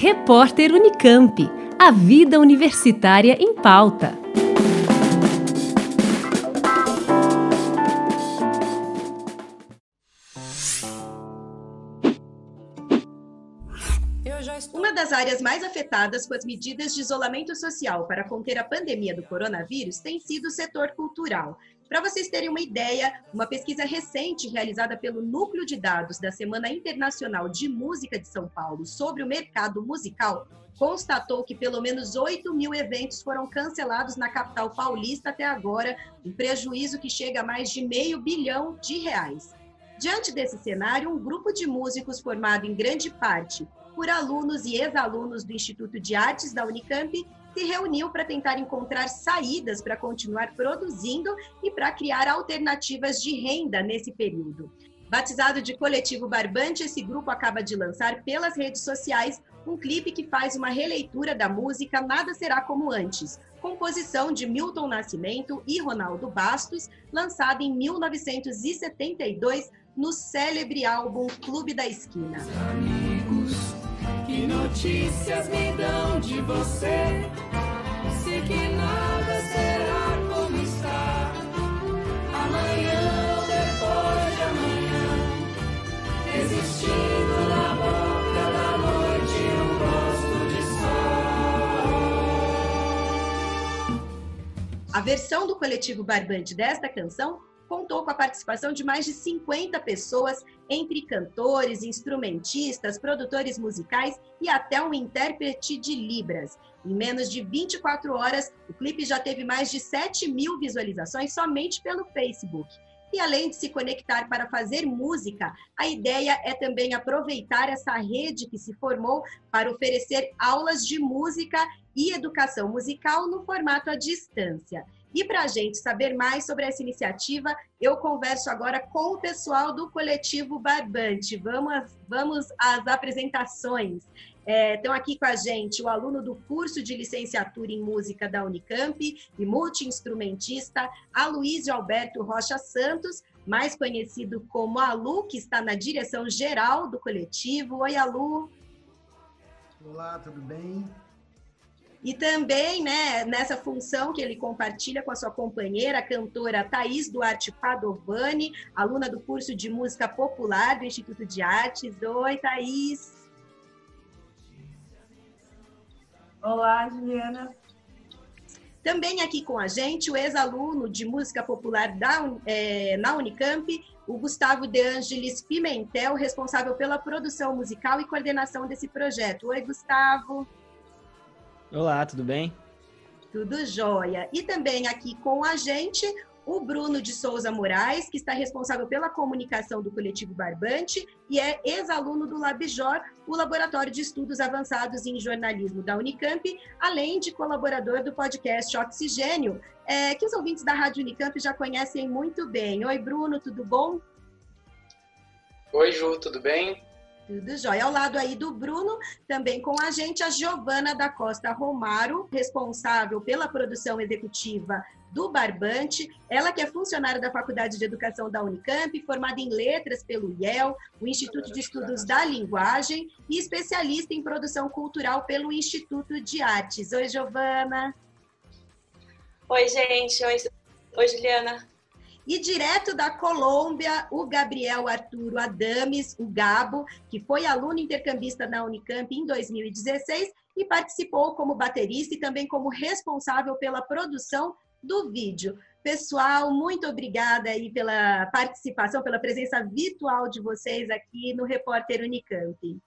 Repórter Unicamp. A vida universitária em pauta. Uma das áreas mais afetadas com as medidas de isolamento social para conter a pandemia do coronavírus tem sido o setor cultural. Para vocês terem uma ideia, uma pesquisa recente realizada pelo Núcleo de Dados da Semana Internacional de Música de São Paulo sobre o mercado musical constatou que pelo menos 8 mil eventos foram cancelados na capital paulista até agora, um prejuízo que chega a mais de meio bilhão de reais. Diante desse cenário, um grupo de músicos formado em grande parte por alunos e ex-alunos do Instituto de Artes da Unicamp se reuniu para tentar encontrar saídas para continuar produzindo e para criar alternativas de renda nesse período. Batizado de Coletivo Barbante, esse grupo acaba de lançar pelas redes sociais um clipe que faz uma releitura da música Nada Será Como Antes, composição de Milton Nascimento e Ronaldo Bastos, lançada em 1972 no célebre álbum Clube da Esquina. Amigos, que notícias me dão de você? Sei que nada será como está. Amanhã ou depois de amanhã, existindo na boca da noite um gosto de sol. A versão do coletivo Barbante desta canção contou com a participação de mais de 50 pessoas, entre cantores, instrumentistas, produtores musicais e até um intérprete de Libras. Em menos de 24 horas, o clipe já teve mais de 7 mil visualizações somente pelo Facebook. E além de se conectar para fazer música, a ideia é também aproveitar essa rede que se formou para oferecer aulas de música e educação musical no formato à distância. E para a gente saber mais sobre essa iniciativa, eu converso agora com o pessoal do coletivo Barbante. Vamos, vamos às apresentações. É, estão aqui com a gente o aluno do curso de licenciatura em música da Unicamp e multi-instrumentista, Aloysio Alberto Rocha Santos, mais conhecido como Alu, que está na direção geral do coletivo. Oi, Alu. Olá, tudo bem? E também, né, nessa função que ele compartilha com a sua companheira, a cantora Thaís Duarte Padovani, aluna do curso de música popular do Instituto de Artes. Oi, Thaís. Olá, Juliana. Também aqui com a gente o ex-aluno de música popular da, é, na Unicamp, o Gustavo De Angelis Pimentel, responsável pela produção musical e coordenação desse projeto. Oi, Gustavo. Olá, tudo bem? Tudo jóia. E também aqui com a gente o Bruno de Souza Moraes, que está responsável pela comunicação do Coletivo Barbante e é ex-aluno do Labjor, o Laboratório de Estudos Avançados em Jornalismo da Unicamp, além de colaborador do podcast Oxigênio, é, que os ouvintes da Rádio Unicamp já conhecem muito bem. Oi, Bruno, tudo bom? Oi, Ju, tudo bem? Tudo jóia. Ao lado aí do Bruno, também com a gente, a Giovana da Costa Romaro, responsável pela produção executiva do Barbante. Ela que é funcionária da Faculdade de Educação da Unicamp, formada em Letras pelo IEL, o Instituto de Estudos da Linguagem, e especialista em produção cultural pelo Instituto de Artes. Oi, Giovana. Oi, gente. Oi, Oi Juliana. E direto da Colômbia, o Gabriel Arturo Adames, o Gabo, que foi aluno intercambista na Unicamp em 2016 e participou como baterista e também como responsável pela produção do vídeo. Pessoal, muito obrigada aí pela participação, pela presença virtual de vocês aqui no Repórter Unicamp.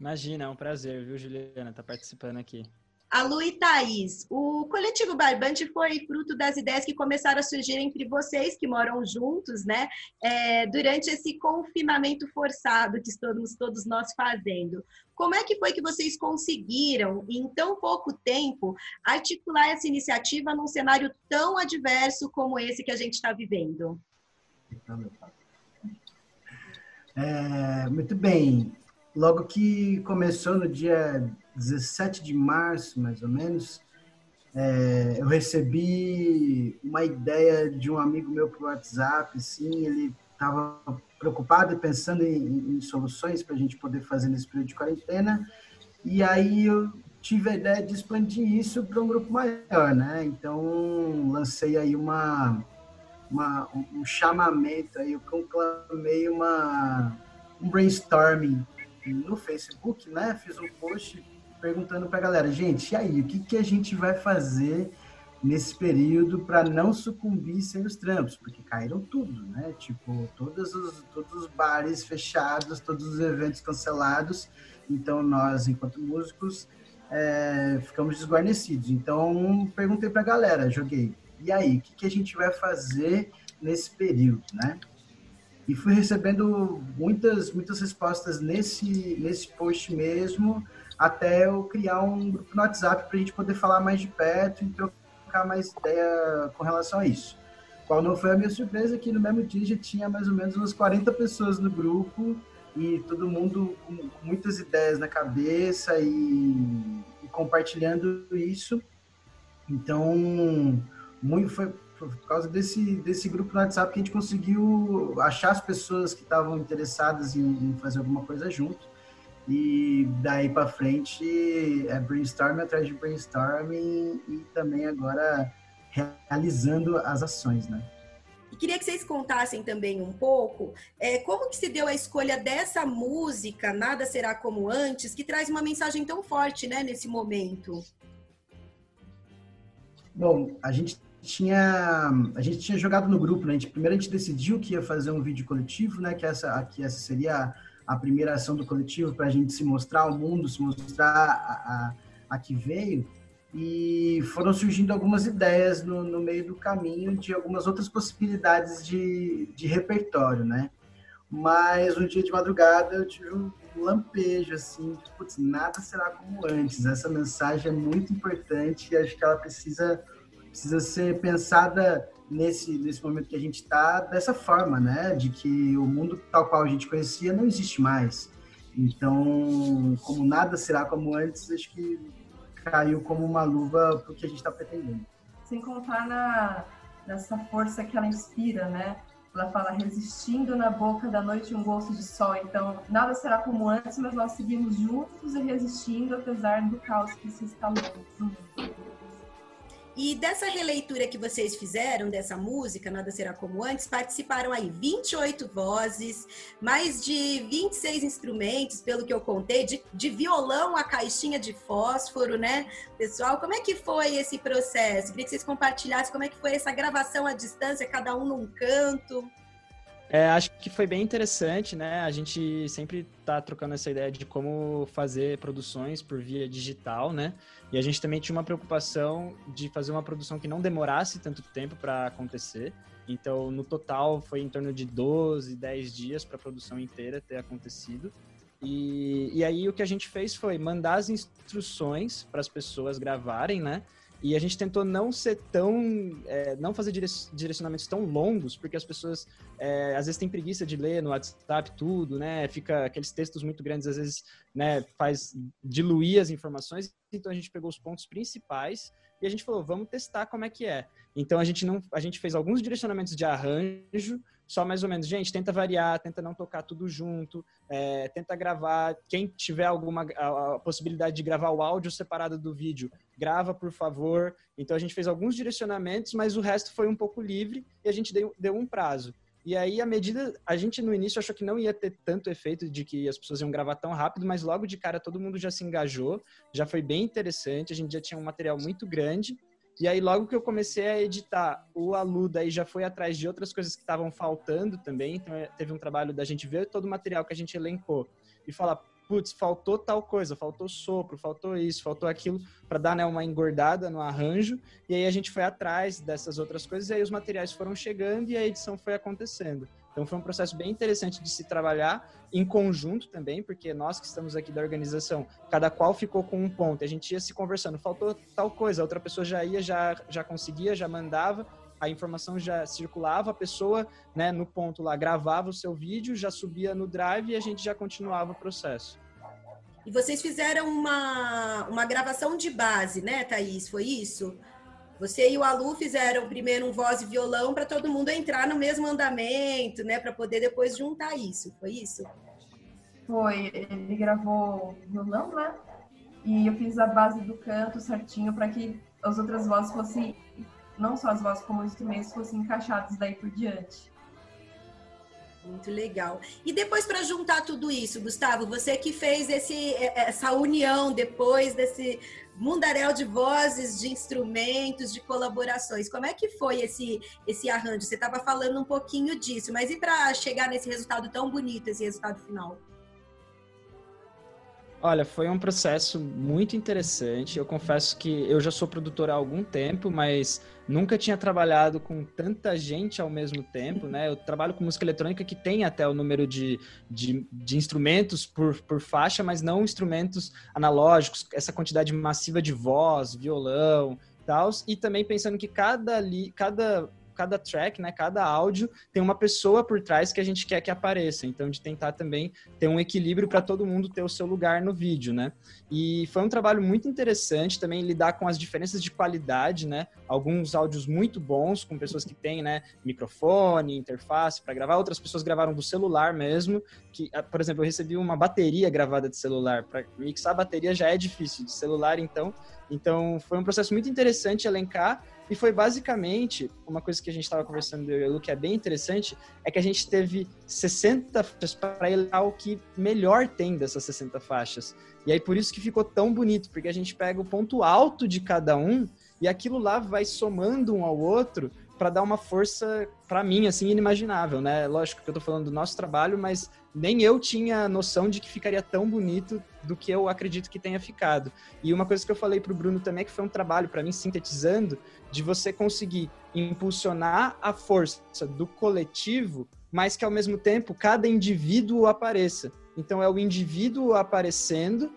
Imagina, é um prazer, viu, Juliana, estar tá participando aqui. A Lu e Thaís, o coletivo Barbante foi fruto das ideias que começaram a surgir entre vocês que moram juntos, né? É, durante esse confinamento forçado que estamos todos nós fazendo. Como é que foi que vocês conseguiram, em tão pouco tempo, articular essa iniciativa num cenário tão adverso como esse que a gente está vivendo? É, muito bem. Logo que começou no dia 17 de março, mais ou menos, é, eu recebi uma ideia de um amigo meu por WhatsApp, assim, ele estava preocupado e pensando em, em soluções para a gente poder fazer nesse período de quarentena, E aí eu tive a ideia de expandir isso para um grupo maior, né? Então lancei aí uma, uma um chamamento aí, eu conclamei uma um brainstorming no Facebook, né? Fiz um post perguntando para a galera, gente, e aí, o que, que a gente vai fazer nesse período para não sucumbir sem os trampos? Porque caíram tudo, né? Tipo, todos os, todos os bares fechados, todos os eventos cancelados. Então, nós, enquanto músicos, é, ficamos desguarnecidos. Então, perguntei para a galera, joguei, e aí, o que, que a gente vai fazer nesse período, né? E fui recebendo muitas, muitas respostas nesse, nesse post mesmo, até eu criar um grupo no WhatsApp para a gente poder falar mais de perto e trocar mais ideia com relação a isso. Qual não foi a minha surpresa que no mesmo dia já tinha mais ou menos umas 40 pessoas no grupo e todo mundo com muitas ideias na cabeça e, e compartilhando isso. Então, muito foi, por causa desse, desse grupo no WhatsApp que a gente conseguiu achar as pessoas que estavam interessadas em, em fazer alguma coisa junto. E daí para frente é brainstorming atrás de brainstorming e também agora realizando as ações, né? E queria que vocês contassem também um pouco é, como que se deu a escolha dessa música, Nada Será Como Antes, que traz uma mensagem tão forte, né, nesse momento. Bom, a gente tinha a gente tinha jogado no grupo, né? A gente, primeiro a gente decidiu que ia fazer um vídeo coletivo, né? Que essa que essa seria a primeira ação do coletivo para a gente se mostrar ao mundo, se mostrar a, a, a, que veio. E foram surgindo algumas ideias no, no meio do caminho de algumas outras possibilidades de, de repertório, né? Mas um dia de madrugada eu tive um lampejo, assim, putz, nada será como antes. Essa mensagem é muito importante e acho que ela precisa precisa ser pensada nesse, nesse momento que a gente está dessa forma, né? De que o mundo tal qual a gente conhecia não existe mais. Então, como nada será como antes, acho que caiu como uma luva para o que a gente está pretendendo. Sem contar na, nessa força que ela inspira, né? Ela fala resistindo na boca da noite um gosto de sol. Então, nada será como antes, mas nós seguimos juntos e resistindo apesar do caos que se instalou no mundo. E dessa releitura que vocês fizeram dessa música, Nada Será Como Antes, participaram aí 28 vozes, mais de 26 instrumentos, pelo que eu contei, de, de violão a caixinha de fósforo, né? Pessoal, como é que foi esse processo? Queria que vocês compartilhassem como é que foi essa gravação à distância, cada um num canto. É, acho que foi bem interessante, né? A gente sempre está trocando essa ideia de como fazer produções por via digital, né? E a gente também tinha uma preocupação de fazer uma produção que não demorasse tanto tempo para acontecer. Então, no total, foi em torno de 12, 10 dias para a produção inteira ter acontecido. E, e aí, o que a gente fez foi mandar as instruções para as pessoas gravarem, né? E a gente tentou não ser tão. É, não fazer direcionamentos tão longos, porque as pessoas é, às vezes têm preguiça de ler no WhatsApp tudo, né? Fica aqueles textos muito grandes, às vezes, né? Faz diluir as informações. Então a gente pegou os pontos principais e a gente falou, vamos testar como é que é. Então a gente não. A gente fez alguns direcionamentos de arranjo só mais ou menos, gente, tenta variar, tenta não tocar tudo junto, é, tenta gravar. Quem tiver alguma a, a possibilidade de gravar o áudio separado do vídeo, grava, por favor. Então a gente fez alguns direcionamentos, mas o resto foi um pouco livre e a gente deu, deu um prazo. E aí, a medida, a gente no início achou que não ia ter tanto efeito de que as pessoas iam gravar tão rápido, mas logo de cara todo mundo já se engajou, já foi bem interessante, a gente já tinha um material muito grande e aí, logo que eu comecei a editar, o Alu daí já foi atrás de outras coisas que estavam faltando também. Então, é, teve um trabalho da gente ver todo o material que a gente elencou e falar, putz, faltou tal coisa, faltou sopro, faltou isso, faltou aquilo, para dar né, uma engordada no arranjo. E aí a gente foi atrás dessas outras coisas, e aí os materiais foram chegando e a edição foi acontecendo. Então foi um processo bem interessante de se trabalhar em conjunto também, porque nós que estamos aqui da organização, cada qual ficou com um ponto, a gente ia se conversando, faltou tal coisa, a outra pessoa já ia, já, já conseguia, já mandava, a informação já circulava, a pessoa, né, no ponto lá, gravava o seu vídeo, já subia no drive e a gente já continuava o processo. E vocês fizeram uma, uma gravação de base, né, Thaís? Foi isso? Você e o Alu fizeram primeiro um voz e violão para todo mundo entrar no mesmo andamento, né? Para poder depois juntar isso. Foi isso? Foi. Ele gravou violão, né? e eu fiz a base do canto certinho para que as outras vozes fossem, não só as vozes como os instrumentos, fossem encaixados daí por diante. Muito legal. E depois para juntar tudo isso, Gustavo, você que fez esse, essa união depois desse mundaréu de vozes, de instrumentos, de colaborações, como é que foi esse esse arranjo? Você estava falando um pouquinho disso, mas e para chegar nesse resultado tão bonito, esse resultado final? Olha, foi um processo muito interessante. Eu confesso que eu já sou produtor há algum tempo, mas nunca tinha trabalhado com tanta gente ao mesmo tempo, né? Eu trabalho com música eletrônica que tem até o número de, de, de instrumentos por, por faixa, mas não instrumentos analógicos, essa quantidade massiva de voz, violão, tal. E também pensando que cada, li, cada cada track, né, cada áudio tem uma pessoa por trás que a gente quer que apareça. Então, de tentar também ter um equilíbrio para todo mundo ter o seu lugar no vídeo, né? E foi um trabalho muito interessante também lidar com as diferenças de qualidade, né? Alguns áudios muito bons com pessoas que têm, né, microfone, interface para gravar, outras pessoas gravaram do celular mesmo, que, ah, por exemplo, eu recebi uma bateria gravada de celular, para mixar a bateria já é difícil, de celular então, então foi um processo muito interessante elencar e foi basicamente uma coisa que a gente estava conversando eu e o que é bem interessante é que a gente teve 60 faixas para elencar o que melhor tem dessas 60 faixas. E aí por isso que ficou tão bonito, porque a gente pega o ponto alto de cada um e aquilo lá vai somando um ao outro para dar uma força para mim assim inimaginável, né? Lógico que eu tô falando do nosso trabalho, mas nem eu tinha noção de que ficaria tão bonito do que eu acredito que tenha ficado. E uma coisa que eu falei pro Bruno também que foi um trabalho para mim sintetizando de você conseguir impulsionar a força do coletivo, mas que ao mesmo tempo cada indivíduo apareça. Então é o indivíduo aparecendo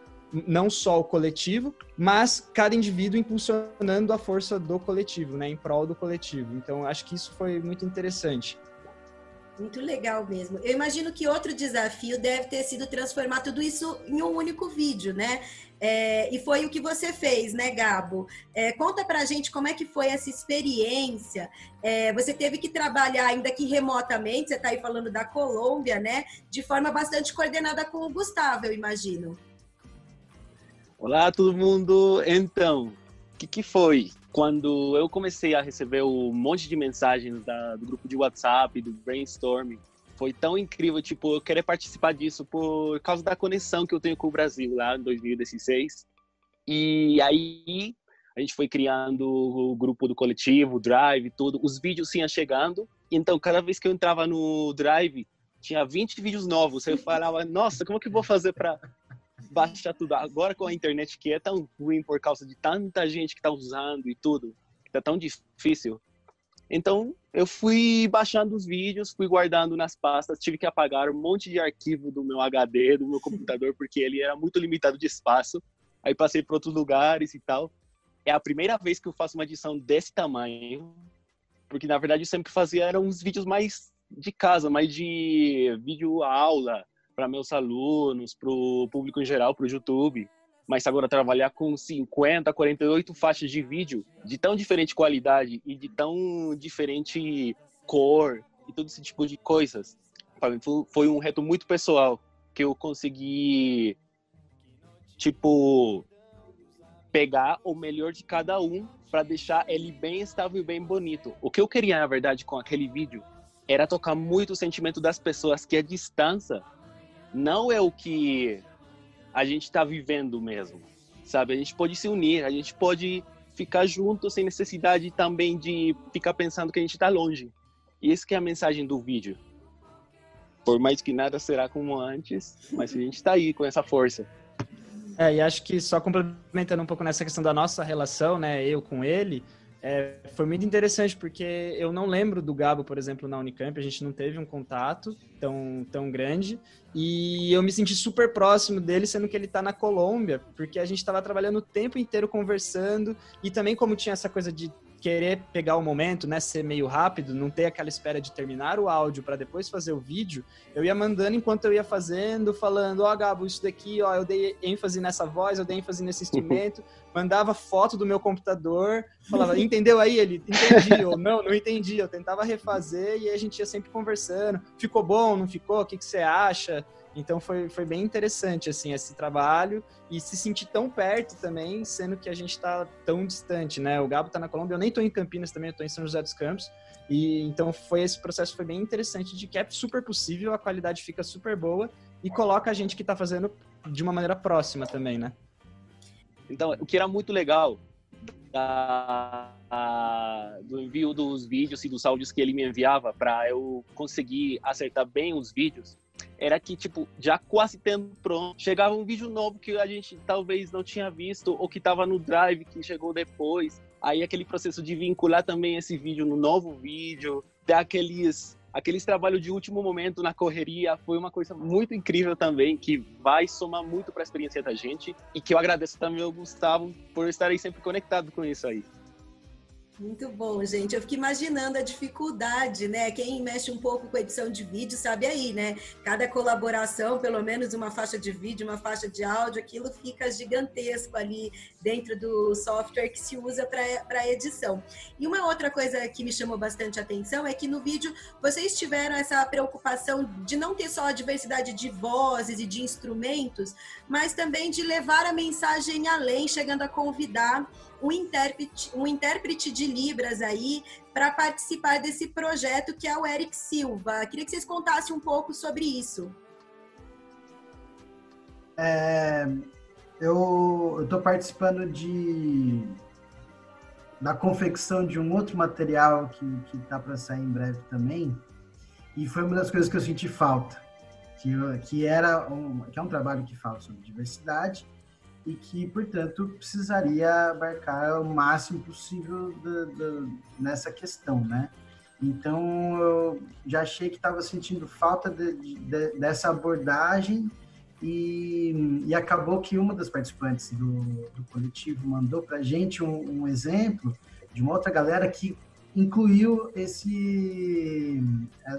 não só o coletivo, mas cada indivíduo impulsionando a força do coletivo, né, em prol do coletivo. Então, acho que isso foi muito interessante. Muito legal mesmo. Eu imagino que outro desafio deve ter sido transformar tudo isso em um único vídeo, né? É, e foi o que você fez, né, Gabo? É, conta pra gente como é que foi essa experiência. É, você teve que trabalhar, ainda que remotamente, você está aí falando da Colômbia, né? De forma bastante coordenada com o Gustavo, eu imagino. Olá, todo mundo! Então, o que, que, foi? Quando eu comecei a receber um monte de mensagens da, do grupo de WhatsApp, do Brainstorm, foi tão incrível, tipo, eu querer participar disso por causa da conexão que eu tenho com o Brasil lá em 2016. E aí a gente foi criando o grupo do coletivo, o Drive, tudo. Os vídeos iam chegando. Então, cada vez que eu entrava no Drive, tinha 20 vídeos novos. Eu falava, nossa, como que eu vou fazer para baixar tudo. Agora com a internet que é tão ruim por causa de tanta gente que tá usando e tudo, tá tão difícil. Então, eu fui baixando os vídeos, fui guardando nas pastas, tive que apagar um monte de arquivo do meu HD, do meu computador, porque ele era muito limitado de espaço. Aí passei para outros lugares e tal. É a primeira vez que eu faço uma edição desse tamanho, porque na verdade eu sempre fazia eram uns vídeos mais de casa, mais de vídeo aula, para meus alunos, para o público em geral, para o YouTube. Mas agora trabalhar com 50, 48 faixas de vídeo de tão diferente qualidade e de tão diferente cor e todo esse tipo de coisas, para mim foi um reto muito pessoal que eu consegui tipo pegar o melhor de cada um para deixar ele bem estável e bem bonito. O que eu queria, na verdade, com aquele vídeo era tocar muito o sentimento das pessoas que a distância não é o que a gente está vivendo mesmo, sabe? A gente pode se unir, a gente pode ficar junto sem necessidade também de ficar pensando que a gente está longe. E essa é a mensagem do vídeo. Por mais que nada será como antes, mas a gente está aí com essa força. É, e acho que só complementando um pouco nessa questão da nossa relação, né, eu com ele, é, foi muito interessante porque eu não lembro do Gabo, por exemplo, na Unicamp, a gente não teve um contato tão, tão grande e eu me senti super próximo dele, sendo que ele está na Colômbia, porque a gente estava trabalhando o tempo inteiro conversando e também como tinha essa coisa de querer pegar o momento, né, ser meio rápido, não ter aquela espera de terminar o áudio para depois fazer o vídeo, eu ia mandando enquanto eu ia fazendo, falando, ó, oh, Gabo, isso daqui, ó, eu dei ênfase nessa voz, eu dei ênfase nesse instrumento, mandava foto do meu computador, falava, entendeu aí? Ele, entendi, ou não, não entendi, eu tentava refazer e a gente ia sempre conversando, ficou bom, não ficou, o que, que você acha? Então foi, foi bem interessante, assim, esse trabalho e se sentir tão perto também, sendo que a gente está tão distante, né? O Gabo está na Colômbia, eu nem estou em Campinas também, eu estou em São José dos Campos. E então foi esse processo foi bem interessante de que é super possível, a qualidade fica super boa e coloca a gente que está fazendo de uma maneira próxima também, né? Então, o que era muito legal da, a, do envio dos vídeos e dos áudios que ele me enviava para eu conseguir acertar bem os vídeos era que, tipo, já quase tendo pronto, chegava um vídeo novo que a gente talvez não tinha visto ou que estava no drive que chegou depois. Aí aquele processo de vincular também esse vídeo no novo vídeo, ter aqueles aqueles trabalhos de último momento na correria foi uma coisa muito incrível também, que vai somar muito para a experiência da gente e que eu agradeço também ao Gustavo por estarem sempre conectado com isso aí. Muito bom, gente. Eu fico imaginando a dificuldade, né? Quem mexe um pouco com edição de vídeo sabe aí, né? Cada colaboração, pelo menos uma faixa de vídeo, uma faixa de áudio, aquilo fica gigantesco ali dentro do software que se usa para edição. E uma outra coisa que me chamou bastante atenção é que no vídeo vocês tiveram essa preocupação de não ter só a diversidade de vozes e de instrumentos, mas também de levar a mensagem além, chegando a convidar um intérprete, um intérprete de Libras aí para participar desse projeto que é o Eric Silva. Queria que vocês contassem um pouco sobre isso. É, eu estou participando de da confecção de um outro material que está para sair em breve também e foi uma das coisas que eu senti falta que, que era um, que é um trabalho que fala sobre diversidade e que, portanto, precisaria abarcar o máximo possível de, de, nessa questão, né? Então, eu já achei que estava sentindo falta de, dessa abordagem e, e, acabou que uma das participantes do, do coletivo mandou para a gente um, um, exemplo de uma outra galera que incluiu esse,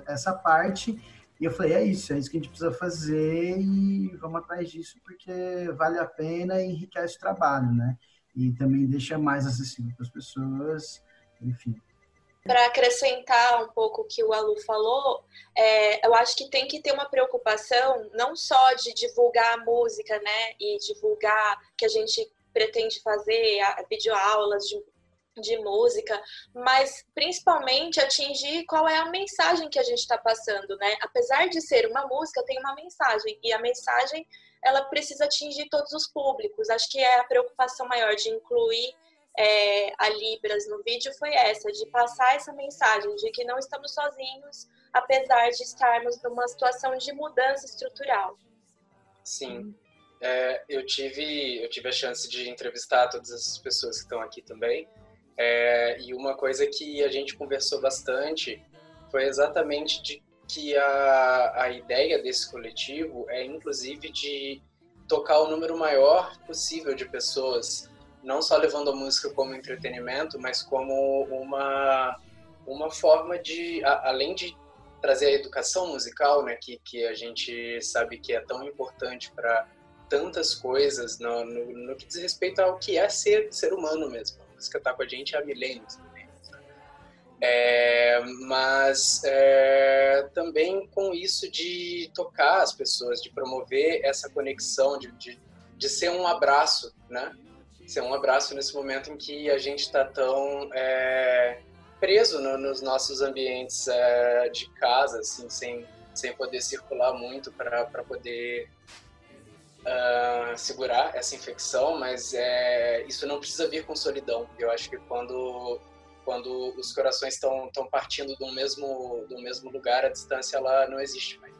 essa parte e eu falei, é isso, é isso que a gente precisa fazer e vamos atrás disso porque vale a pena e enriquece o trabalho, né? E também deixa mais acessível para as pessoas, enfim. Para acrescentar um pouco o que o Alu falou, é, eu acho que tem que ter uma preocupação não só de divulgar a música, né, e divulgar que a gente pretende fazer videoaulas de de música, mas principalmente atingir qual é a mensagem que a gente está passando, né? Apesar de ser uma música, tem uma mensagem e a mensagem ela precisa atingir todos os públicos. Acho que é a preocupação maior de incluir é, a Libras no vídeo foi essa, de passar essa mensagem de que não estamos sozinhos, apesar de estarmos numa situação de mudança estrutural. Sim. É, eu tive eu tive a chance de entrevistar todas essas pessoas que estão aqui também é, e uma coisa que a gente conversou bastante foi exatamente de que a, a ideia desse coletivo é, inclusive, de tocar o número maior possível de pessoas, não só levando a música como entretenimento, mas como uma, uma forma de, a, além de trazer a educação musical, né, que, que a gente sabe que é tão importante para tantas coisas no, no, no, que diz respeito ao que é ser ser humano mesmo música está com a gente há milênios. É, mas é, também com isso de tocar as pessoas, de promover essa conexão, de, de, de ser um abraço, né? Ser um abraço nesse momento em que a gente está tão é, preso no, nos nossos ambientes é, de casa, assim, sem, sem poder circular muito para poder uh, segurar essa infecção, mas é, isso não precisa vir com solidão. Eu acho que quando quando os corações estão estão partindo do mesmo do mesmo lugar, a distância ela não existe mais.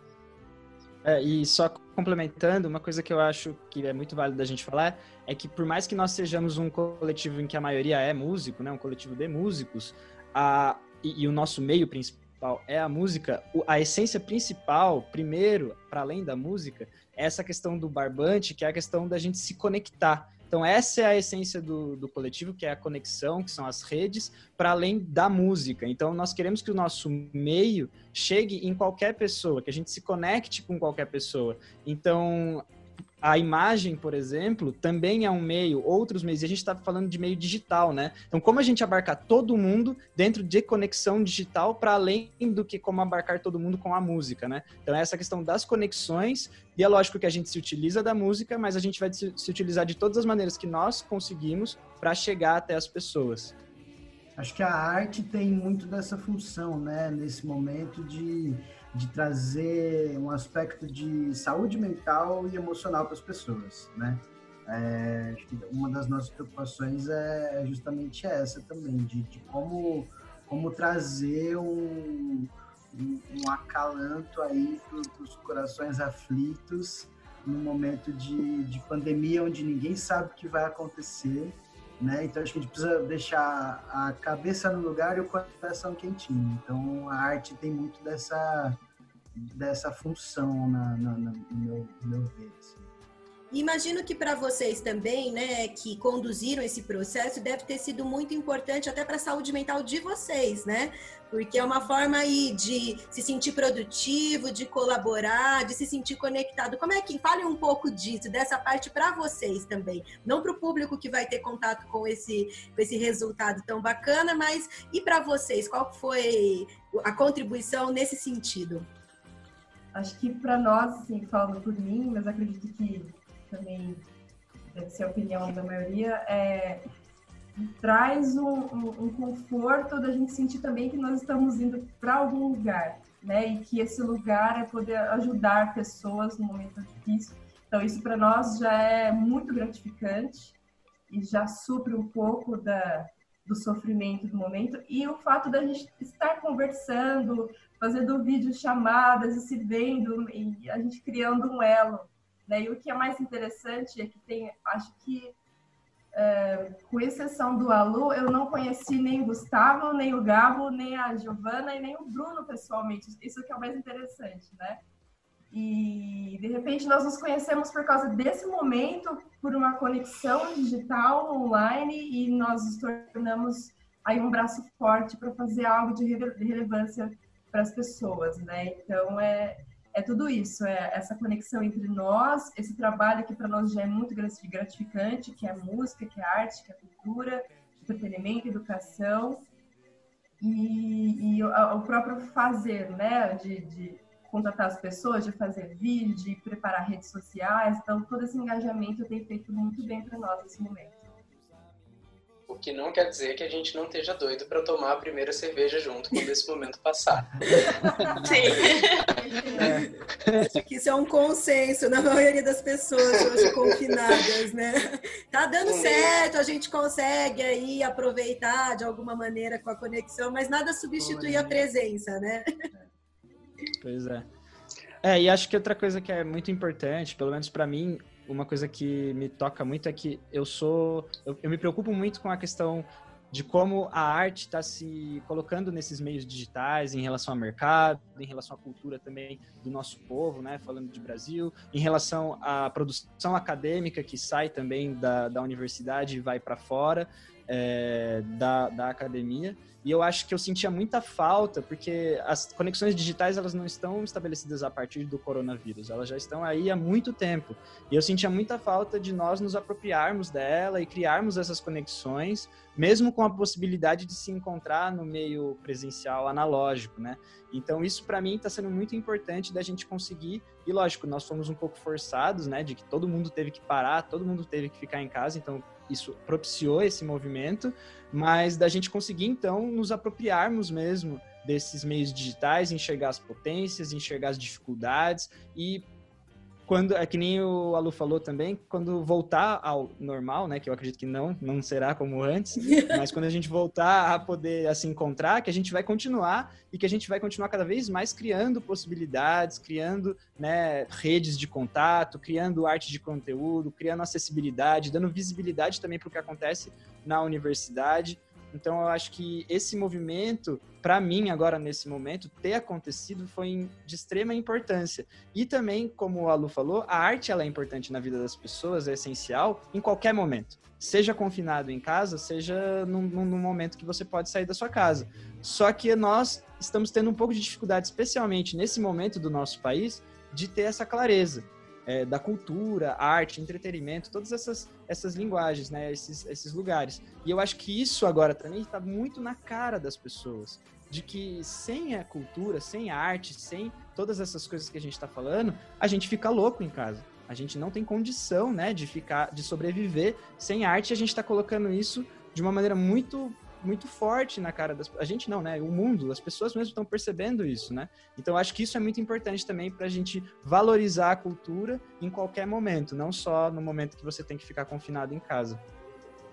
É, e só complementando, uma coisa que eu acho que é muito válido da gente falar é que por mais que nós sejamos um coletivo em que a maioria é músico, né, um coletivo de músicos, a, e, e o nosso meio principal é a música, a essência principal, primeiro, para além da música, essa questão do barbante, que é a questão da gente se conectar. Então, essa é a essência do, do coletivo, que é a conexão, que são as redes, para além da música. Então, nós queremos que o nosso meio chegue em qualquer pessoa, que a gente se conecte com qualquer pessoa. Então, a imagem, por exemplo, também é um meio, outros meios, e a gente está falando de meio digital, né? Então, como a gente abarcar todo mundo dentro de conexão digital para além do que como abarcar todo mundo com a música, né? Então, é essa questão das conexões, e é lógico que a gente se utiliza da música, mas a gente vai se utilizar de todas as maneiras que nós conseguimos para chegar até as pessoas. Acho que a arte tem muito dessa função, né? Nesse momento de de trazer um aspecto de saúde mental e emocional para as pessoas, né? É, uma das nossas preocupações é justamente essa também, de, de como, como trazer um, um, um acalanto aí para os corações aflitos no momento de, de pandemia, onde ninguém sabe o que vai acontecer, né? Então acho que a gente precisa deixar a cabeça no lugar e o coração quentinho. Então a arte tem muito dessa dessa função na, na, na no, meu, no meu ver. Assim. Imagino que para vocês também, né, que conduziram esse processo, deve ter sido muito importante até para a saúde mental de vocês, né? Porque é uma forma aí de se sentir produtivo, de colaborar, de se sentir conectado. Como é que fale um pouco disso, dessa parte para vocês também, não para o público que vai ter contato com esse com esse resultado tão bacana, mas e para vocês, qual foi a contribuição nesse sentido? Acho que para nós, assim, falando por mim, mas acredito que também deve ser a opinião da maioria, é, traz um, um, um, conforto da gente sentir também que nós estamos indo para algum lugar, né? E que esse lugar é poder ajudar pessoas no momento difícil. Então, isso para nós já é muito gratificante e já supre um pouco da, do sofrimento do momento. E o fato da gente estar conversando, fazendo vídeo chamadas e se vendo, e a gente criando um elo né? E o que é mais interessante é que tem, acho que, é, com exceção do Alu, eu não conheci nem o Gustavo, nem o Gabo, nem a Giovana e nem o Bruno pessoalmente. Isso que é o mais interessante, né? E de repente nós nos conhecemos por causa desse momento, por uma conexão digital online e nós nos tornamos aí um braço forte para fazer algo de relevância para as pessoas, né? Então é é tudo isso, é essa conexão entre nós, esse trabalho que para nós já é muito gratificante, que é música, que é arte, que é cultura, entretenimento, educação, e, e o, o, próprio fazer, né, de, de contatar as pessoas, de fazer vídeo, de preparar redes sociais, então todo esse engajamento tem feito muito bem para nós nesse momento. O que não quer dizer que a gente não esteja doido para tomar a primeira cerveja junto quando esse momento passar. Sim. É. Acho que isso é um consenso na maioria das pessoas hoje confinadas, né? Tá dando certo, a gente consegue aí aproveitar de alguma maneira com a conexão, mas nada substitui a presença, né? Pois é. É, e acho que outra coisa que é muito importante, pelo menos para mim, uma coisa que me toca muito é que eu sou. Eu, eu me preocupo muito com a questão de como a arte está se colocando nesses meios digitais em relação ao mercado, em relação à cultura também do nosso povo, né? Falando de Brasil, em relação à produção acadêmica que sai também da, da universidade e vai para fora é, da, da academia. E eu acho que eu sentia muita falta, porque as conexões digitais elas não estão estabelecidas a partir do coronavírus, elas já estão aí há muito tempo. E eu sentia muita falta de nós nos apropriarmos dela e criarmos essas conexões, mesmo com a possibilidade de se encontrar no meio presencial analógico, né? Então isso para mim está sendo muito importante da gente conseguir. E lógico, nós fomos um pouco forçados, né, de que todo mundo teve que parar, todo mundo teve que ficar em casa, então isso propiciou esse movimento mas da gente conseguir então nos apropriarmos mesmo desses meios digitais, enxergar as potências, enxergar as dificuldades e quando é que nem o Alu falou também, quando voltar ao normal, né, que eu acredito que não, não será como antes, mas quando a gente voltar a poder a se encontrar, que a gente vai continuar e que a gente vai continuar cada vez mais criando possibilidades, criando, né, redes de contato, criando arte de conteúdo, criando acessibilidade, dando visibilidade também para o que acontece na universidade. Então eu acho que esse movimento, para mim agora nesse momento, ter acontecido foi de extrema importância. E também, como a Lu falou, a arte ela é importante na vida das pessoas, é essencial em qualquer momento. Seja confinado em casa, seja num, num momento que você pode sair da sua casa. Só que nós estamos tendo um pouco de dificuldade, especialmente nesse momento do nosso país, de ter essa clareza. É, da cultura, arte, entretenimento, todas essas, essas linguagens, né? Esses, esses lugares. E eu acho que isso agora também está muito na cara das pessoas. De que sem a cultura, sem a arte, sem todas essas coisas que a gente está falando, a gente fica louco em casa. A gente não tem condição, né, de ficar, de sobreviver sem arte. A gente está colocando isso de uma maneira muito muito forte na cara das a gente não né o mundo as pessoas mesmo estão percebendo isso né? Então acho que isso é muito importante também para a gente valorizar a cultura em qualquer momento não só no momento que você tem que ficar confinado em casa.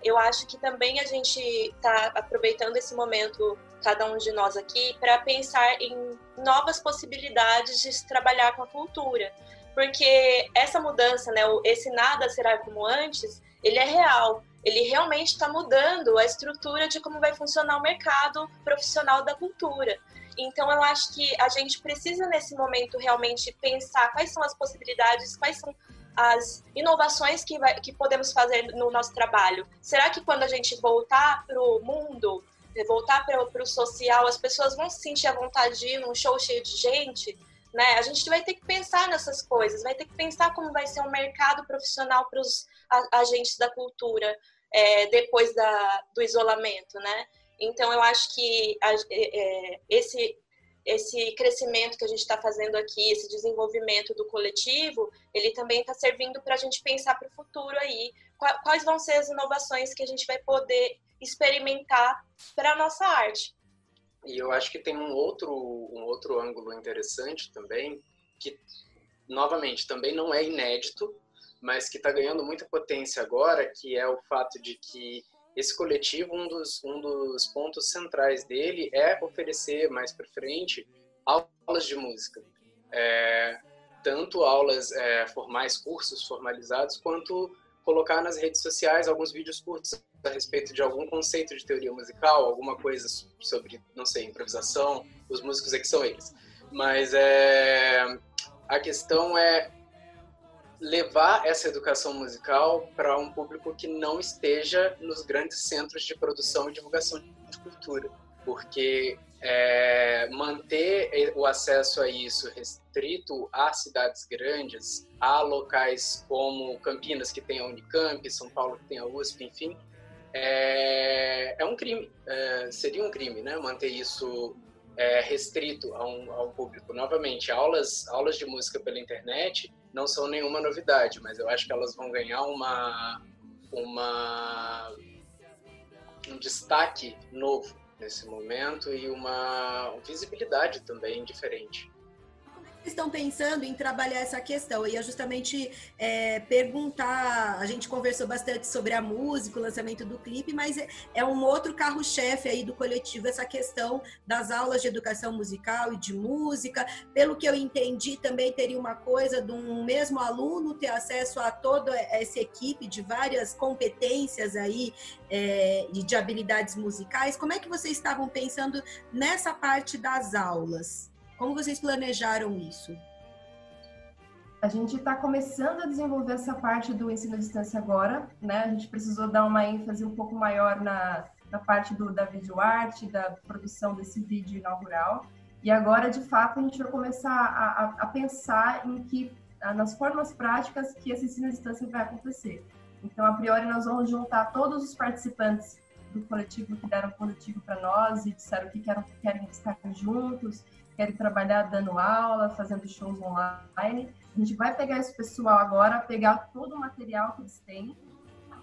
Eu acho que também a gente está aproveitando esse momento cada um de nós aqui para pensar em novas possibilidades de se trabalhar com a cultura. Porque essa mudança né esse nada será como antes ele é real ele realmente está mudando a estrutura de como vai funcionar o mercado profissional da cultura. Então, eu acho que a gente precisa, nesse momento, realmente pensar quais são as possibilidades, quais são as inovações que, vai, que podemos fazer no nosso trabalho. Será que quando a gente voltar para o mundo, voltar para o social, as pessoas vão se sentir à vontade de ir num show cheio de gente? Né? A gente vai ter que pensar nessas coisas, vai ter que pensar como vai ser um mercado profissional para os agentes da cultura é, depois da, do isolamento, né? Então eu acho que a, é, é, esse esse crescimento que a gente está fazendo aqui, esse desenvolvimento do coletivo, ele também está servindo para a gente pensar para o futuro aí quais vão ser as inovações que a gente vai poder experimentar para a nossa arte. E eu acho que tem um outro, um outro ângulo interessante também, que, novamente, também não é inédito, mas que está ganhando muita potência agora, que é o fato de que esse coletivo, um dos, um dos pontos centrais dele é oferecer mais para frente aulas de música. É, tanto aulas é, formais, cursos formalizados, quanto colocar nas redes sociais alguns vídeos curtos a respeito de algum conceito de teoria musical, alguma coisa sobre, não sei, improvisação, os músicos é que são eles. Mas é, a questão é levar essa educação musical para um público que não esteja nos grandes centros de produção e divulgação de cultura, porque é, manter o acesso a isso restrito a cidades grandes, a locais como Campinas, que tem a Unicamp, São Paulo, que tem a USP, enfim, é, é um crime. É, seria um crime, né? Manter isso é, restrito a um, a um, público. Novamente, aulas, aulas de música pela internet não são nenhuma novidade, mas eu acho que elas vão ganhar uma, uma um destaque novo nesse momento e uma visibilidade também diferente estão pensando em trabalhar essa questão? Eu ia justamente é, perguntar, a gente conversou bastante sobre a música, o lançamento do clipe, mas é, é um outro carro-chefe aí do coletivo, essa questão das aulas de educação musical e de música. Pelo que eu entendi, também teria uma coisa de um mesmo aluno ter acesso a toda essa equipe de várias competências aí é, de habilidades musicais. Como é que vocês estavam pensando nessa parte das aulas? Como vocês planejaram isso? A gente está começando a desenvolver essa parte do ensino à distância agora, né? A gente precisou dar uma ênfase um pouco maior na, na parte do, da videoarte, da produção desse vídeo inaugural. E agora, de fato, a gente vai começar a, a, a pensar em que, nas formas práticas que esse ensino à distância vai acontecer. Então, a priori, nós vamos juntar todos os participantes do coletivo que deram coletivo para nós e disseram que querem, querem estar juntos querem trabalhar dando aula, fazendo shows online. A gente vai pegar esse pessoal agora, pegar todo o material que eles têm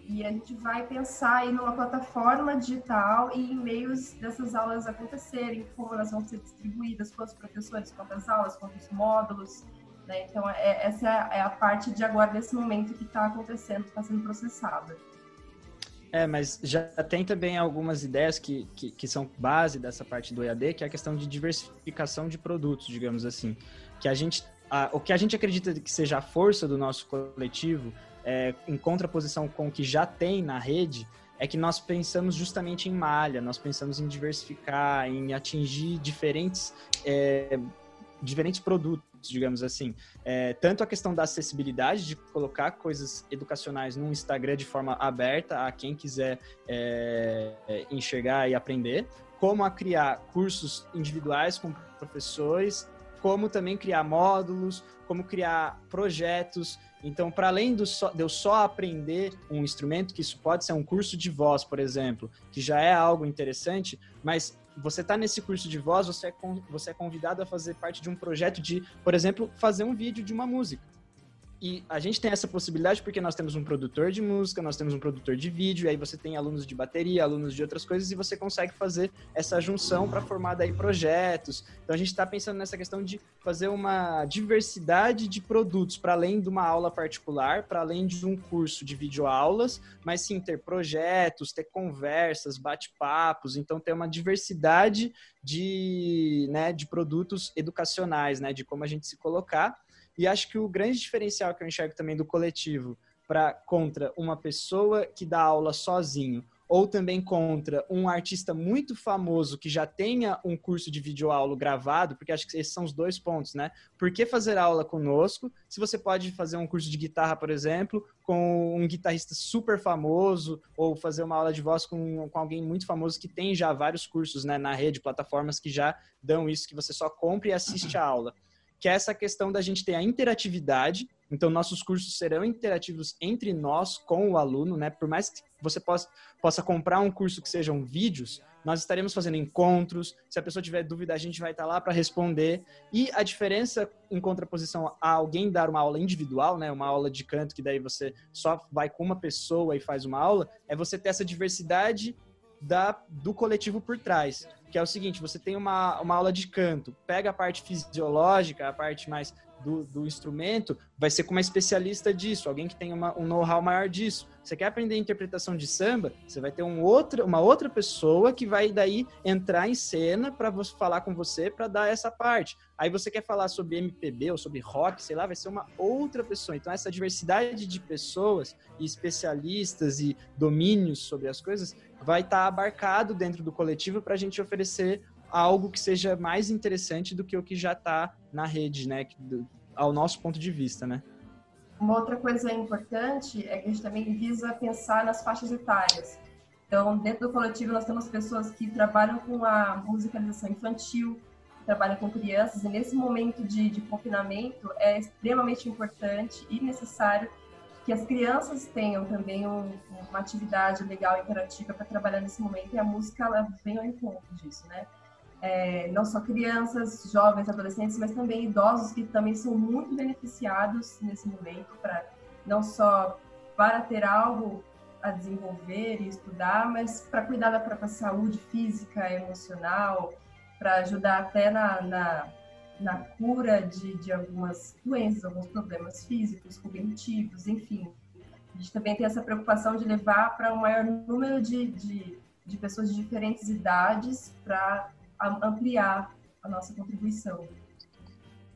e a gente vai pensar aí numa plataforma digital e em meios dessas aulas acontecerem, como elas vão ser distribuídas, quantos professores, quantas aulas, quantos módulos. Né? Então, é, essa é a parte de agora, desse momento que está acontecendo, está sendo processada. É, mas já tem também algumas ideias que, que, que, são base dessa parte do EAD, que é a questão de diversificação de produtos, digamos assim. Que a gente, a, o que a gente acredita que seja a força do nosso coletivo, é, em contraposição com o que já tem na rede, é que nós pensamos justamente em malha, nós pensamos em diversificar, em atingir diferentes, é, diferentes produtos digamos assim. É, tanto a questão da acessibilidade, de colocar coisas educacionais no Instagram de forma aberta a quem quiser é, é, enxergar e aprender, como a criar cursos individuais com professores, como também criar módulos, como criar projetos. Então, para além do só, de eu só aprender um instrumento, que isso pode ser um curso de voz, por exemplo, que já é algo interessante, mas você está nesse curso de voz, você é, você é convidado a fazer parte de um projeto de, por exemplo, fazer um vídeo de uma música. E a gente tem essa possibilidade porque nós temos um produtor de música, nós temos um produtor de vídeo, e aí você tem alunos de bateria, alunos de outras coisas, e você consegue fazer essa junção para formar daí projetos. Então a gente está pensando nessa questão de fazer uma diversidade de produtos, para além de uma aula particular, para além de um curso de videoaulas, mas sim ter projetos, ter conversas, bate-papos, então ter uma diversidade de, né, de produtos educacionais, né, de como a gente se colocar. E acho que o grande diferencial que eu enxergo também do coletivo para contra uma pessoa que dá aula sozinho ou também contra um artista muito famoso que já tenha um curso de videoaula gravado, porque acho que esses são os dois pontos, né? Por que fazer aula conosco se você pode fazer um curso de guitarra, por exemplo, com um guitarrista super famoso, ou fazer uma aula de voz com, com alguém muito famoso que tem já vários cursos né, na rede, plataformas que já dão isso, que você só compra e assiste a aula que é essa questão da gente ter a interatividade. Então, nossos cursos serão interativos entre nós com o aluno, né? Por mais que você possa, possa comprar um curso que sejam vídeos, nós estaremos fazendo encontros. Se a pessoa tiver dúvida, a gente vai estar lá para responder. E a diferença em contraposição a alguém dar uma aula individual, né? Uma aula de canto, que daí você só vai com uma pessoa e faz uma aula, é você ter essa diversidade da, do coletivo por trás. Que é o seguinte, você tem uma, uma aula de canto, pega a parte fisiológica, a parte mais do, do instrumento, vai ser com uma especialista disso, alguém que tem uma, um know-how maior disso. Você quer aprender interpretação de samba, você vai ter um outro, uma outra pessoa que vai daí entrar em cena para falar com você para dar essa parte. Aí você quer falar sobre MPB ou sobre rock, sei lá, vai ser uma outra pessoa. Então essa diversidade de pessoas e especialistas e domínios sobre as coisas vai estar tá abarcado dentro do coletivo para a gente oferecer algo que seja mais interessante do que o que já está na rede, né? Ao nosso ponto de vista, né? Uma outra coisa importante é que a gente também visa pensar nas faixas etárias. Então, dentro do coletivo, nós temos pessoas que trabalham com a musicalização infantil, trabalham com crianças, e nesse momento de, de confinamento é extremamente importante e necessário que as crianças tenham também um, uma atividade legal e interativa para trabalhar nesse momento e a música ela vem ao encontro disso, né? É, não só crianças, jovens, adolescentes, mas também idosos que também são muito beneficiados nesse momento para não só para ter algo a desenvolver e estudar, mas para cuidar da própria saúde física, emocional, para ajudar até na, na na cura de, de algumas doenças, alguns problemas físicos, cognitivos, enfim. A gente também tem essa preocupação de levar para um maior número de, de, de pessoas de diferentes idades para ampliar a nossa contribuição.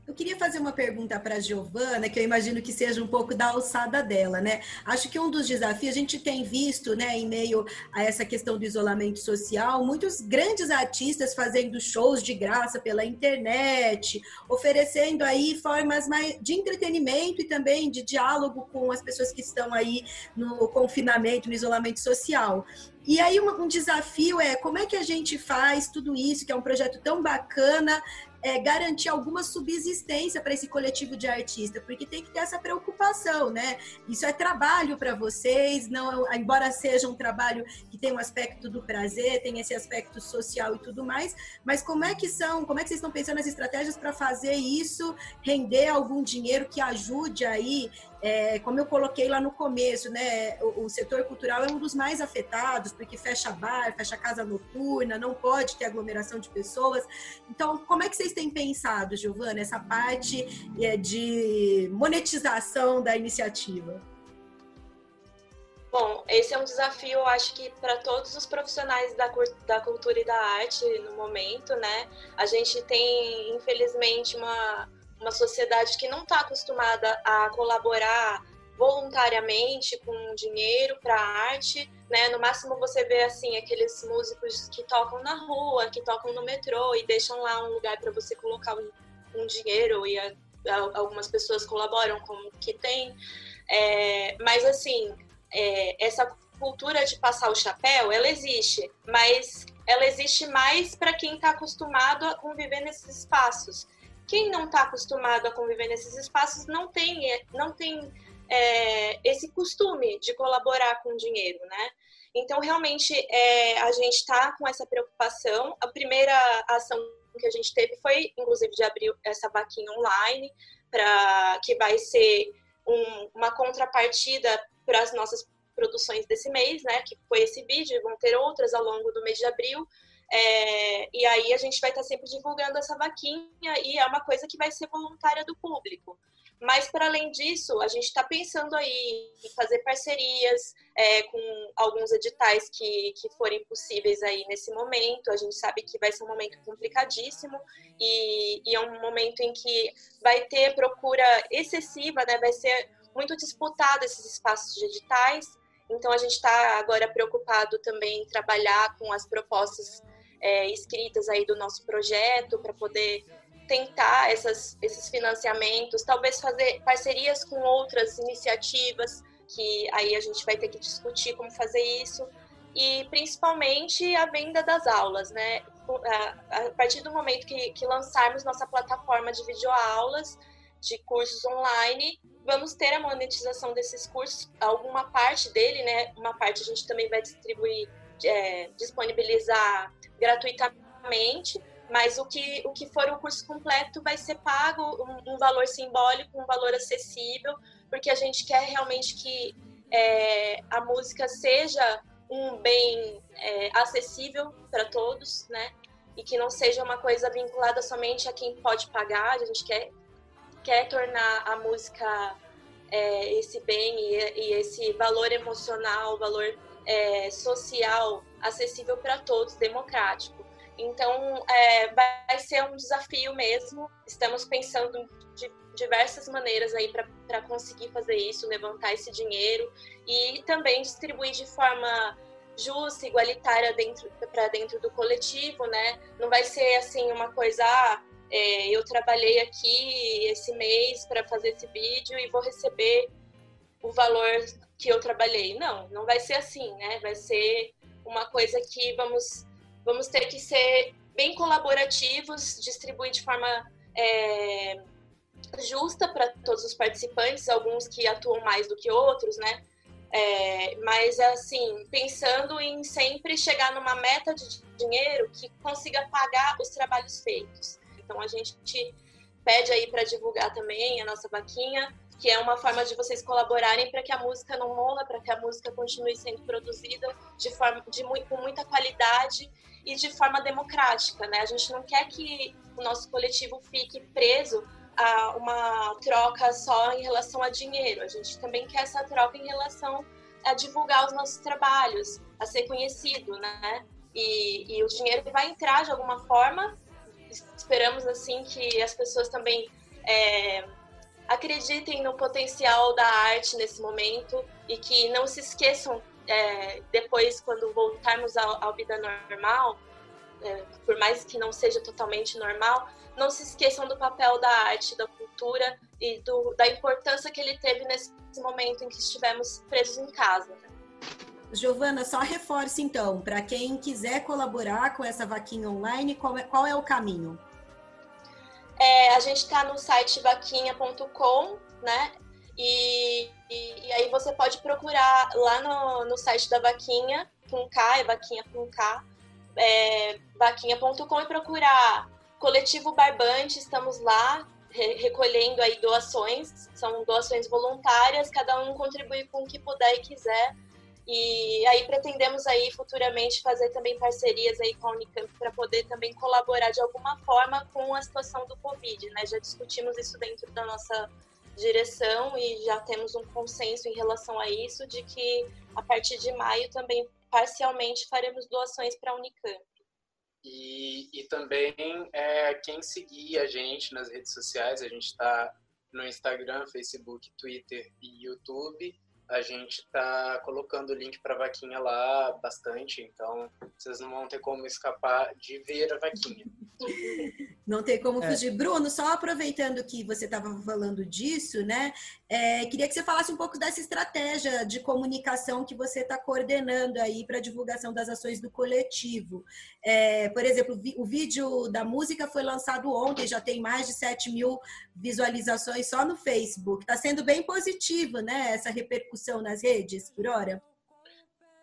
Eu queria fazer uma pergunta para a Giovana, que eu imagino que seja um pouco da alçada dela, né? Acho que um dos desafios a gente tem visto, né, em meio a essa questão do isolamento social, muitos grandes artistas fazendo shows de graça pela internet, oferecendo aí formas mais de entretenimento e também de diálogo com as pessoas que estão aí no confinamento, no isolamento social. E aí um, desafio é como é que a gente faz tudo isso, que é um projeto tão bacana, é, garantir alguma subsistência para esse coletivo de artistas, porque tem que ter essa preocupação, né? Isso é trabalho para vocês, não, embora seja um trabalho que tem um aspecto do prazer, tem esse aspecto social e tudo mais, mas como é que são, como é que vocês estão pensando nas estratégias para fazer isso render algum dinheiro que ajude aí é, como eu coloquei lá no começo, né, o, o, setor cultural é um dos mais afetados, porque fecha bar, fecha casa noturna, não pode ter aglomeração de pessoas. Então, como é que vocês têm pensado, Giovana, essa parte é, de monetização da iniciativa? Bom, esse é um desafio, eu acho que para todos os profissionais da, da cultura e da arte no momento, né? A gente tem, infelizmente, uma uma sociedade que não está acostumada a colaborar voluntariamente com dinheiro para arte, né? No máximo você vê assim aqueles músicos que tocam na rua, que tocam no metrô e deixam lá um lugar para você colocar um, um dinheiro e a, a, algumas pessoas colaboram com o que tem. É, mas assim, é, essa cultura de passar o chapéu, ela existe, mas ela existe mais para quem está acostumado a conviver nesses espaços quem não está acostumado a conviver nesses espaços não tem, não tem é, esse costume de colaborar com dinheiro, né? Então, realmente, é, a gente está com essa preocupação. A primeira ação que a gente teve foi, inclusive, de abrir essa vaquinha online, para que vai ser um, uma contrapartida para as nossas produções desse mês, né? Que foi esse vídeo, vão ter outras ao longo do mês de abril. É, e aí a gente vai estar tá sempre divulgando essa vaquinha e é uma coisa que vai ser voluntária do público. Mas, para além disso, a gente está pensando aí em fazer parcerias é, com alguns editais que, que forem possíveis aí nesse momento. A gente sabe que vai ser um momento complicadíssimo e, e é um momento em que vai ter procura excessiva, né? vai ser muito disputado esses espaços de editais. Então, a gente está agora preocupado também em trabalhar com as propostas é, escritas aí do nosso projeto para poder tentar essas, esses financiamentos, talvez fazer parcerias com outras iniciativas, que aí a gente vai ter que discutir como fazer isso, e principalmente a venda das aulas, né? A partir do momento que, que lançarmos nossa plataforma de videoaulas, de cursos online, vamos ter a monetização desses cursos, alguma parte dele, né? Uma parte a gente também vai distribuir, é, disponibilizar gratuitamente, mas o que, o que for o curso completo vai ser pago um, um valor simbólico, um valor acessível, porque a gente quer realmente que é, a música seja um bem é, acessível para todos, né? E que não seja uma coisa vinculada somente a quem pode pagar. A gente quer, quer tornar a música é, esse bem e, e, esse valor emocional, valor é, social acessível para todos, democrático. Então, é, vai ser um desafio mesmo. Estamos pensando de diversas maneiras aí para conseguir fazer isso, levantar esse dinheiro e também distribuir de forma justa, igualitária dentro para dentro do coletivo, né? Não vai ser assim uma coisa, ah, é, eu trabalhei aqui esse mês para fazer esse vídeo e vou receber o valor que eu trabalhei. Não, não vai ser assim, né? Vai ser uma coisa que vamos vamos ter que ser bem colaborativos, distribuir de forma é, justa para todos os participantes, alguns que atuam mais do que outros, né? É, mas assim, pensando em sempre chegar numa meta de dinheiro que consiga pagar os trabalhos feitos. Então a gente pede aí para divulgar também a nossa vaquinha, que é uma forma de vocês colaborarem para que a música não morra, para que a música continue sendo produzida de forma de muito, com muita qualidade e de forma democrática, né? A gente não quer que o nosso coletivo fique preso a uma troca só em relação a dinheiro. A gente também quer essa troca em relação a divulgar os nossos trabalhos, a ser conhecido, né? E, e o dinheiro vai entrar de alguma forma. Esperamos assim que as pessoas também é, acreditem no potencial da arte nesse momento e que não se esqueçam é, depois, quando voltarmos à, vida normal, é, por mais que não seja totalmente normal, não se esqueçam do papel da arte, da cultura e do, da importância que ele teve nesse momento em que estivemos presos em casa. Giovana, só reforce então, para quem quiser colaborar com essa vaquinha online, qual é, qual é o caminho? É, a gente está no site vaquinha.com, né? E, e, e, aí você pode procurar lá no, no site da Vaquinha, com K, é Vaquinha com K, é, vaquinha.com e procurar Coletivo Barbante, estamos lá re, recolhendo aí doações, são doações voluntárias, cada um contribui com o que puder e quiser. E aí pretendemos aí futuramente fazer também parcerias aí com a Unicamp para poder também colaborar de alguma forma com a situação do Covid, né? Já discutimos isso dentro da nossa direção e já temos um consenso em relação a isso, de que a partir de maio também parcialmente faremos doações para a Unicamp. E, e também é, quem seguir a gente nas redes sociais, a gente está no Instagram, Facebook, Twitter e YouTube. A gente está colocando o link para vaquinha lá bastante, então vocês não vão ter como escapar de ver a vaquinha. Não tem como É. fugir. Bruno, só aproveitando que você estava falando disso, né? é, queria que você falasse um pouco dessa estratégia de comunicação que você está coordenando aí para a divulgação das ações do coletivo. É, por exemplo, o vídeo da música foi lançado ontem, já tem mais de 7 mil visualizações só no Facebook. Está sendo bem positivo, né? Essa repercussão nas redes, por hora.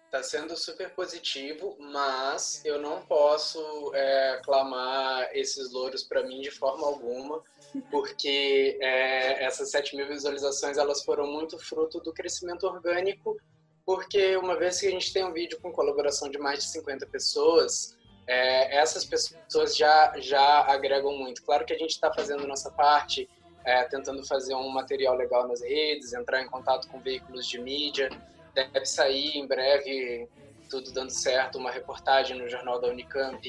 Está sendo super positivo, mas eu não posso é, clamar esses louros para mim de forma alguma, porque é, essas 7 mil visualizações elas foram muito fruto do crescimento orgânico, porque uma vez que a gente tem um vídeo com colaboração de mais de 50 pessoas, é, essas pessoas já, já agregam muito. Claro que a gente está fazendo nossa parte, é, tentando fazer um material legal nas redes, entrar em contato com veículos de mídia, deve sair em breve, tudo dando certo, uma reportagem no jornal da Unicamp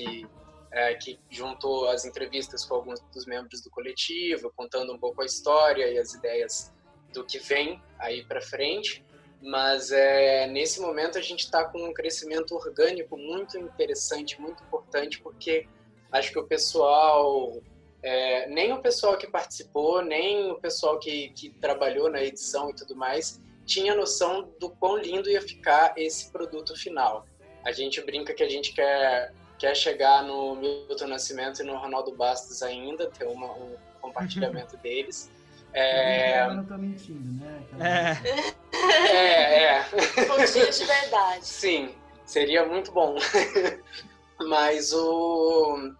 é, que juntou as entrevistas com alguns dos membros do coletivo, contando um pouco a história e as ideias do que vem aí para frente. Mas é, nesse momento a gente está com um crescimento orgânico muito interessante, muito importante, porque acho que o pessoal, é, nem o pessoal que participou, nem o pessoal que, que trabalhou na edição e tudo mais, tinha noção do quão lindo ia ficar esse produto final. A gente brinca que a gente quer, quer chegar no Milton Nascimento e no Ronaldo Bastos ainda, ter uma, um compartilhamento deles. É, Eu não tô mentindo, né? Aquela- É, é, é. Um dia de verdade. Sim, seria muito bom. Mas o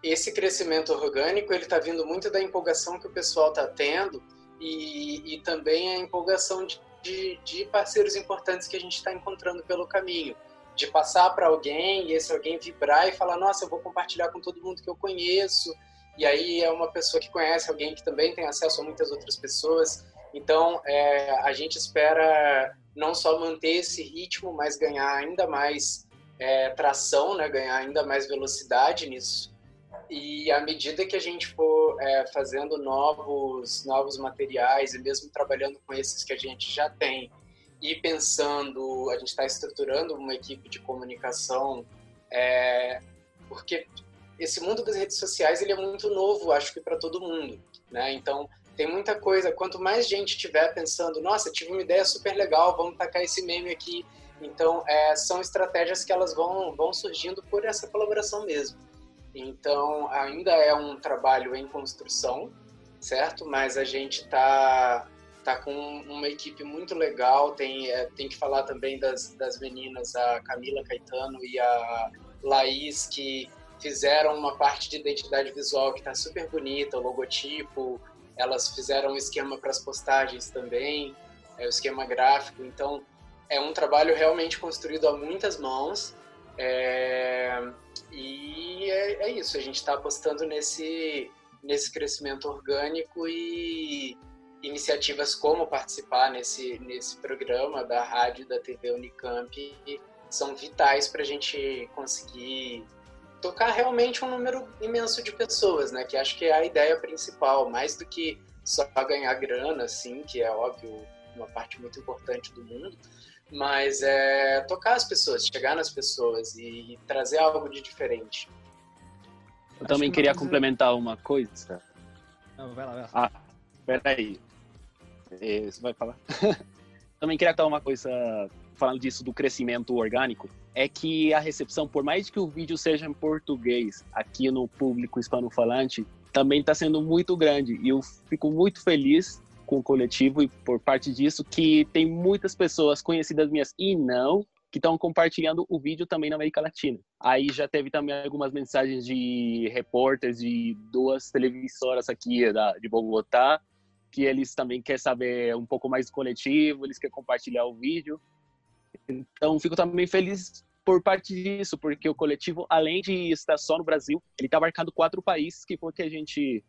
esse crescimento orgânico ele está vindo muito da empolgação que o pessoal está tendo e, e também a empolgação de, de, de parceiros importantes que a gente está encontrando pelo caminho. De passar para alguém e esse alguém vibrar e falar: Nossa, eu vou compartilhar com todo mundo que eu conheço. E aí é uma pessoa que conhece alguém que também tem acesso a muitas outras pessoas. Então é, a gente espera não só manter esse ritmo, mas ganhar ainda mais é, tração, né? ganhar ainda mais velocidade nisso. E à medida que a gente for é, fazendo novos, novos materiais e mesmo trabalhando com esses que a gente já tem e pensando, a gente está estruturando uma equipe de comunicação, é, porque esse mundo das redes sociais ele é muito novo, acho que para todo mundo, né? Então tem muita coisa. Quanto mais gente tiver pensando, nossa, tive uma ideia super legal, vamos tacar esse meme aqui. Então é, são estratégias que elas vão vão surgindo por essa colaboração mesmo. Então, ainda é um trabalho em construção, certo? Mas a gente está tá com uma equipe muito legal. Tem, é, tem que falar também das, das meninas, a Camila Caetano e a Laís, que fizeram uma parte de identidade visual que está super bonita, o logotipo. Elas fizeram um esquema para as postagens também, é, o esquema gráfico. Então, é um trabalho realmente construído a muitas mãos. É, e é, é, isso, a gente está apostando nesse, nesse crescimento orgânico e iniciativas como participar nesse, nesse programa da rádio da TV Unicamp são vitais para a gente conseguir tocar realmente um número imenso de pessoas, né? Que acho que é a ideia principal, mais do que só ganhar grana, assim, que é óbvio uma parte muito importante do mundo, mas é tocar as pessoas, chegar nas pessoas e, e trazer algo de diferente. Eu também que queria uma coisa- complementar uma coisa. Não, vai lá, vai lá. Ah, peraí. É, Você vai falar? também queria contar uma coisa, falando disso do crescimento orgânico, é que a recepção, por mais que o vídeo seja em português, aqui no público hispano-falante, também está sendo muito grande. E eu fico muito feliz com o coletivo e por parte disso que tem muitas pessoas conhecidas minhas e não que estão compartilhando o vídeo também na América Latina. Aí já teve também algumas mensagens de repórteres de duas televisoras aqui da, de Bogotá, que eles também querem saber um pouco mais do coletivo, eles querem compartilhar o vídeo. Então, fico também feliz por parte disso, porque o coletivo, além de estar só no Brasil, ele está marcando quatro países, que foi que a gente,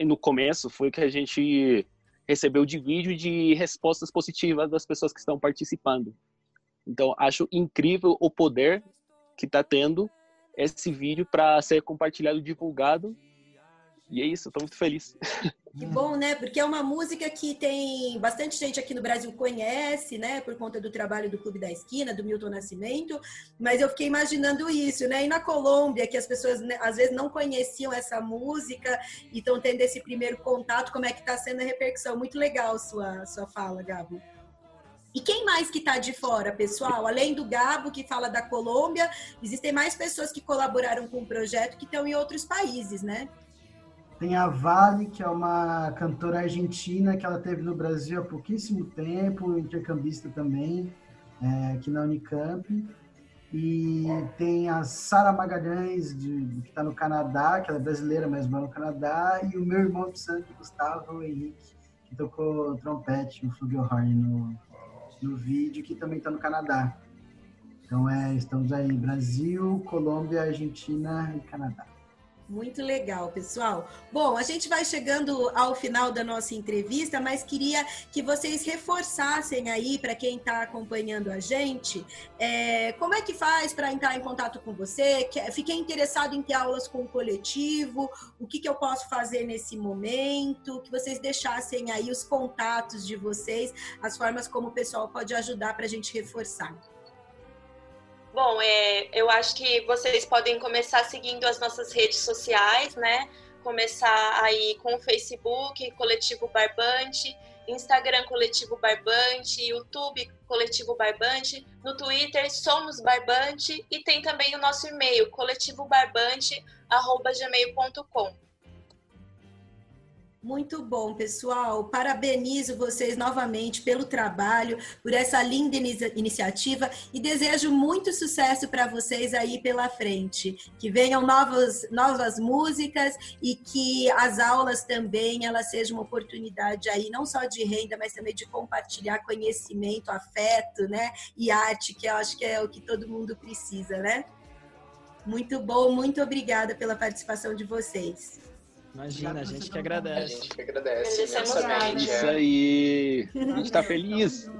no começo, foi que a gente recebeu de vídeo de respostas positivas das pessoas que estão participando. Então, acho incrível o poder que está tendo esse vídeo para ser compartilhado divulgado. E é isso, estou muito feliz. Que bom, né? Porque é uma música que tem bastante gente aqui no Brasil conhece, né? Por conta do trabalho do Clube da Esquina, do Milton Nascimento. Mas eu fiquei imaginando isso, né? E na Colômbia, que as pessoas né, às vezes não conheciam essa música e estão tendo esse primeiro contato, como é que está sendo a repercussão? Muito legal sua sua fala, Gabo. E quem mais que está de fora, pessoal? Além do Gabo, que fala da Colômbia, existem mais pessoas que colaboraram com o projeto que estão em outros países, né? Tem a Vale, que é uma cantora argentina que ela teve no Brasil há pouquíssimo tempo, intercambista também, é, aqui na Unicamp. E tem a Sara Magalhães, de, que está no Canadá, que ela é brasileira, mas mora no Canadá, e o meu irmão de sangue, Gustavo Henrique, que tocou trompete, o flugelhorn no, no vídeo, que também está no Canadá. Então, é, estamos aí, Brasil, Colômbia, Argentina e Canadá. Muito legal, pessoal. Bom, a gente vai chegando ao final da nossa entrevista, mas queria que vocês reforçassem aí para quem está acompanhando a gente, é, como é que faz para entrar em contato com você? Fiquei interessado em ter aulas com o coletivo, o que, que eu posso fazer nesse momento? Que vocês deixassem aí os contatos de vocês, as formas como o pessoal pode ajudar para a gente reforçar. Bom, é, eu acho que vocês podem começar seguindo as nossas redes sociais, né? Começar aí com o Facebook, Coletivo Barbante, Instagram Coletivo Barbante, YouTube Coletivo Barbante, no Twitter Somos Barbante e tem também o nosso e-mail coletivobarbante@gmail.com. Muito bom, pessoal. Parabenizo vocês novamente pelo trabalho, por essa linda iniciativa e desejo muito sucesso para vocês aí pela frente. Que venham novas, novas músicas e que as aulas também elas sejam uma oportunidade aí não só de renda, mas também de compartilhar conhecimento, afeto, né? E arte, que eu acho que é o que todo mundo precisa, né? Muito bom, muito obrigada pela participação de vocês. Imagina, a gente que agradece. A gente que agradece imensamente. Isso aí. A gente está feliz.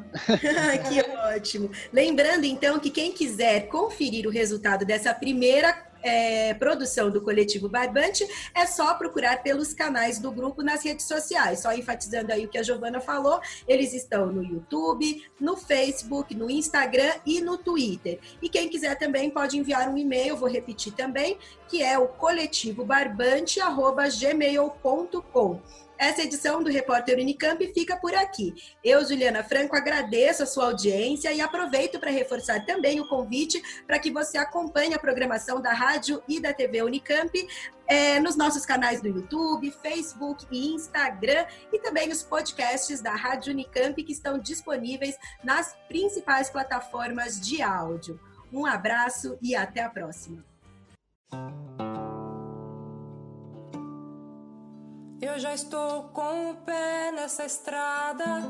que ótimo. Lembrando, então, que quem quiser conferir o resultado dessa primeira é, produção do Coletivo Barbante, é só procurar pelos canais do grupo nas redes sociais. Só enfatizando aí o que a Giovana falou, eles estão no YouTube, no Facebook, no Instagram e no Twitter. E quem quiser também pode enviar um e-mail, vou repetir também, que é o coletivobarbante.gmail.com. Essa edição do Repórter Unicamp fica por aqui. Eu, Juliana Franco, agradeço a sua audiência e aproveito para reforçar também o convite para que você acompanhe a programação da rádio e da TV Unicamp é, nos nossos canais no YouTube, Facebook e Instagram e também os podcasts da Rádio Unicamp que estão disponíveis nas principais plataformas de áudio. Um abraço e até a próxima. Eu já estou com o pé nessa estrada.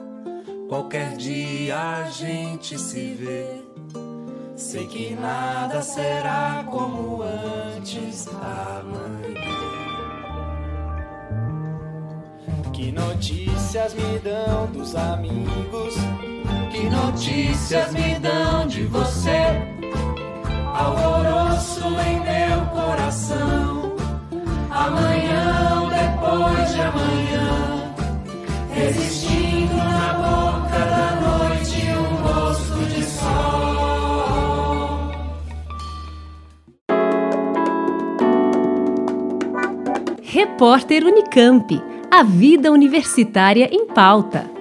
Qualquer dia a gente se vê. Sei que nada será como antes amanhã. Que notícias me dão dos amigos? Que notícias me dão de você? Alvoroço em meu coração. Amanhã depois de amanhã, resistindo na boca da noite um gosto de sol. Repórter Unicamp. A vida universitária em pauta.